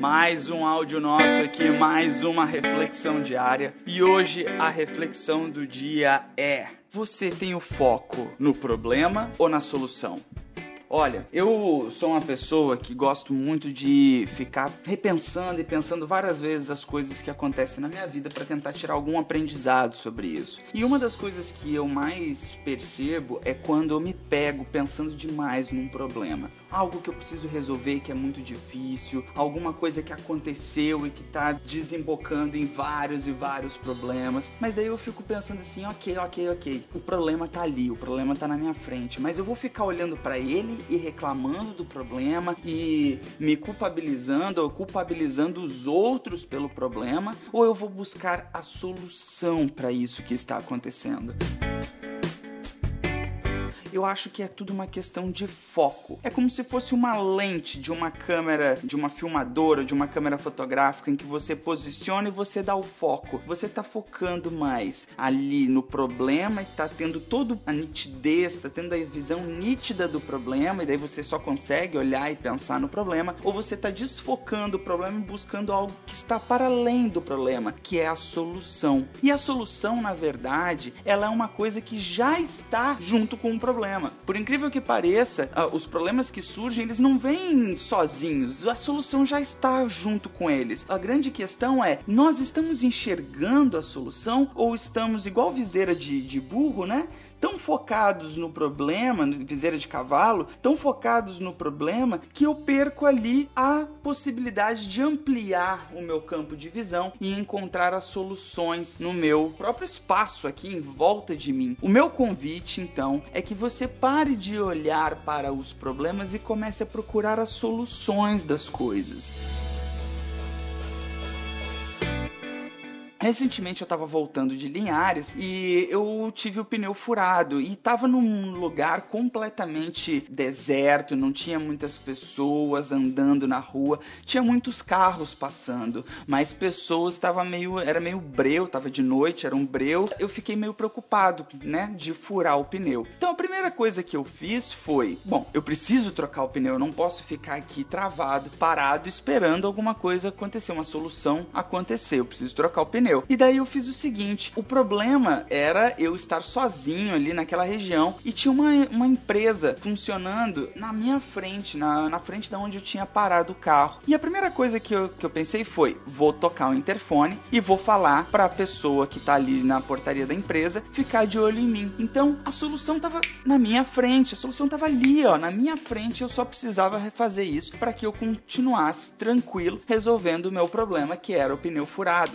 Mais um áudio nosso aqui, mais uma reflexão diária. E hoje a reflexão do dia é: você tem o foco no problema ou na solução? Olha, eu sou uma pessoa que gosto muito de ficar repensando e pensando várias vezes as coisas que acontecem na minha vida para tentar tirar algum aprendizado sobre isso. E uma das coisas que eu mais percebo é quando eu me pego pensando demais num problema. Algo que eu preciso resolver que é muito difícil, alguma coisa que aconteceu e que tá desembocando em vários e vários problemas. Mas daí eu fico pensando assim, ok, ok, ok. O problema tá ali, o problema tá na minha frente, mas eu vou ficar olhando para ele e reclamando do problema e me culpabilizando ou culpabilizando os outros pelo problema, ou eu vou buscar a solução para isso que está acontecendo eu acho que é tudo uma questão de foco. É como se fosse uma lente de uma câmera, de uma filmadora, de uma câmera fotográfica em que você posiciona e você dá o foco. Você tá focando mais ali no problema e tá tendo toda a nitidez, tá tendo a visão nítida do problema e daí você só consegue olhar e pensar no problema, ou você tá desfocando o problema e buscando algo que está para além do problema, que é a solução. E a solução, na verdade, ela é uma coisa que já está junto com o problema problema. Por incrível que pareça, ah, os problemas que surgem, eles não vêm sozinhos. A solução já está junto com eles. A grande questão é, nós estamos enxergando a solução ou estamos igual viseira de, de burro, né? tão focados no problema, viseira de cavalo, tão focados no problema que eu perco ali a possibilidade de ampliar o meu campo de visão e encontrar as soluções no meu próprio espaço aqui em volta de mim. O meu convite, então, é que você pare de olhar para os problemas e comece a procurar as soluções das coisas. Recentemente eu tava voltando de Linhares e eu tive o pneu furado e tava num lugar completamente deserto, não tinha muitas pessoas andando na rua, tinha muitos carros passando, mas pessoas tava meio, era meio breu, tava de noite, era um breu. Eu fiquei meio preocupado, né, de furar o pneu. Então a primeira coisa que eu fiz foi, bom, eu preciso trocar o pneu, eu não posso ficar aqui travado, parado esperando alguma coisa acontecer, uma solução acontecer. Eu preciso trocar o pneu pneu. E daí eu fiz o seguinte: o problema era eu estar sozinho ali naquela região e tinha uma, uma empresa funcionando na minha frente, na, na frente da onde eu tinha parado o carro. E a primeira coisa que eu, que eu pensei foi: vou tocar o interfone e vou falar para a pessoa que tá ali na portaria da empresa ficar de olho em mim. Então a solução tava na minha frente, a solução tava ali, ó, na minha frente. Eu só precisava refazer isso para que eu continuasse tranquilo resolvendo o meu problema, que era o pneu furado.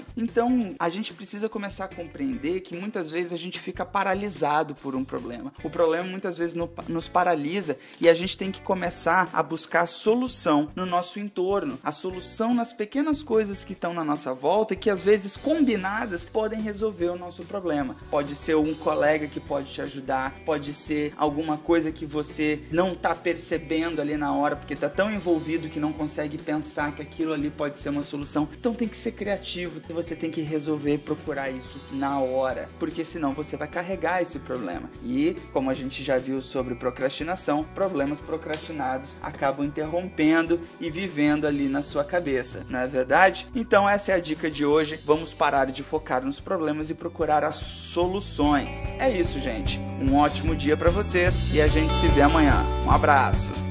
A gente precisa começar a compreender que muitas vezes a gente fica paralisado por um problema. O problema muitas vezes no, nos paralisa e a gente tem que começar a buscar a solução no nosso entorno, a solução nas pequenas coisas que estão na nossa volta e que às vezes combinadas podem resolver o nosso problema. Pode ser um colega que pode te ajudar, pode ser alguma coisa que você não está percebendo ali na hora porque está tão envolvido que não consegue pensar que aquilo ali pode ser uma solução. Então tem que ser criativo, você tem que resolver procurar isso na hora, porque senão você vai carregar esse problema. E, como a gente já viu sobre procrastinação, problemas procrastinados acabam interrompendo e vivendo ali na sua cabeça, não é verdade? Então, essa é a dica de hoje. Vamos parar de focar nos problemas e procurar as soluções. É isso, gente. Um ótimo dia para vocês e a gente se vê amanhã. Um abraço.